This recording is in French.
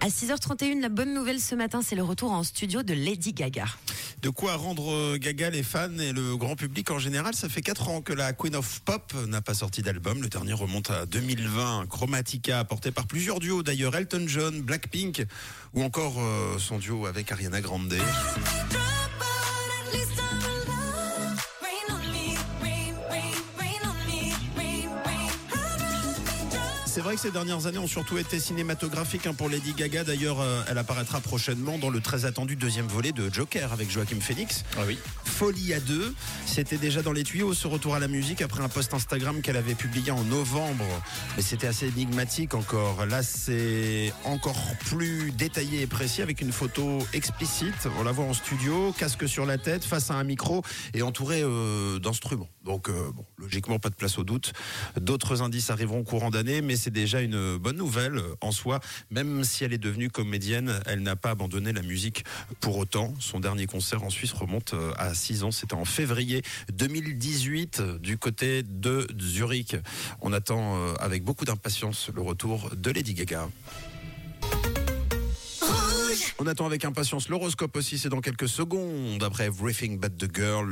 À 6h31, la bonne nouvelle ce matin, c'est le retour en studio de Lady Gaga. De quoi rendre euh, Gaga les fans et le grand public en général. Ça fait 4 ans que la Queen of Pop n'a pas sorti d'album. Le dernier remonte à 2020. Chromatica, porté par plusieurs duos d'ailleurs, Elton John, Blackpink ou encore euh, son duo avec Ariana Grande. C'est vrai que ces dernières années ont surtout été cinématographiques hein, pour Lady Gaga. D'ailleurs, euh, elle apparaîtra prochainement dans le très attendu deuxième volet de Joker avec Joachim Phoenix. Ah oui. Folie à deux. C'était déjà dans les tuyaux ce retour à la musique après un post Instagram qu'elle avait publié en novembre. Mais c'était assez énigmatique encore. Là, c'est encore plus détaillé et précis avec une photo explicite. On la voit en studio, casque sur la tête, face à un micro et entourée euh, d'instruments. Donc, euh, logiquement, pas de place au doute. D'autres indices arriveront au courant d'année, mais c'est déjà une bonne nouvelle euh, en soi. Même si elle est devenue comédienne, elle n'a pas abandonné la musique pour autant. Son dernier concert en Suisse remonte à 6 ans. C'était en février 2018 euh, du côté de Zurich. On attend avec beaucoup d'impatience le retour de Lady Gaga. On attend avec impatience l'horoscope aussi, c'est dans quelques secondes après Everything But the Girl.